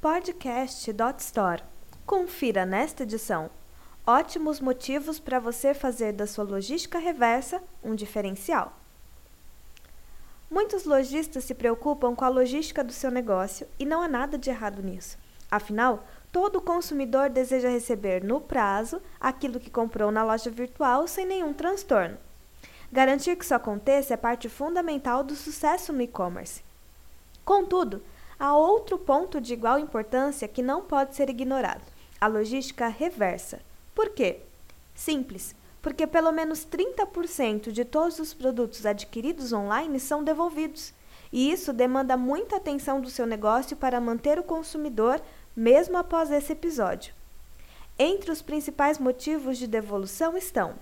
podcast.store. Confira nesta edição ótimos motivos para você fazer da sua logística reversa um diferencial. Muitos lojistas se preocupam com a logística do seu negócio e não há nada de errado nisso. Afinal, todo consumidor deseja receber no prazo aquilo que comprou na loja virtual sem nenhum transtorno. Garantir que isso aconteça é parte fundamental do sucesso no e-commerce. Contudo, há outro ponto de igual importância que não pode ser ignorado: a logística reversa. Por quê? Simples, porque pelo menos 30% de todos os produtos adquiridos online são devolvidos. E isso demanda muita atenção do seu negócio para manter o consumidor mesmo após esse episódio. Entre os principais motivos de devolução estão: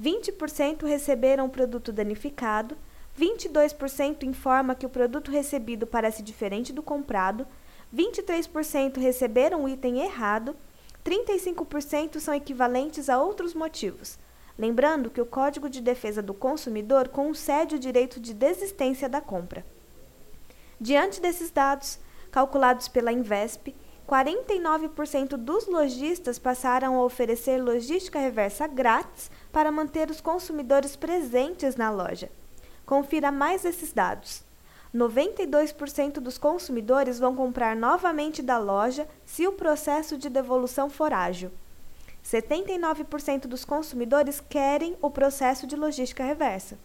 20% receberam o produto danificado, 22% informa que o produto recebido parece diferente do comprado, 23% receberam o item errado, 35% são equivalentes a outros motivos. Lembrando que o Código de Defesa do Consumidor concede o direito de desistência da compra. Diante desses dados, calculados pela Invesp, 49% dos lojistas passaram a oferecer logística reversa grátis para manter os consumidores presentes na loja. Confira mais esses dados. 92% dos consumidores vão comprar novamente da loja se o processo de devolução for ágil. 79% dos consumidores querem o processo de logística reversa.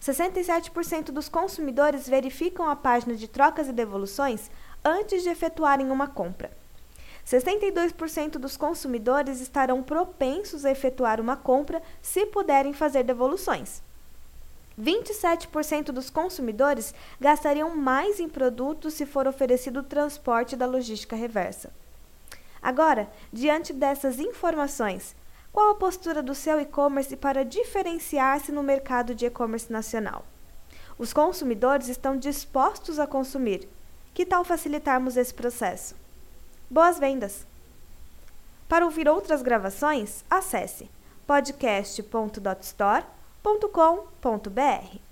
67% dos consumidores verificam a página de trocas e devoluções antes de efetuarem uma compra. 62% dos consumidores estarão propensos a efetuar uma compra se puderem fazer devoluções. 27% dos consumidores gastariam mais em produtos se for oferecido o transporte da logística reversa. Agora, diante dessas informações, qual a postura do seu e-commerce para diferenciar-se no mercado de e-commerce nacional? Os consumidores estão dispostos a consumir. Que tal facilitarmos esse processo? Boas vendas! Para ouvir outras gravações, acesse podcast.dotstore.com.br.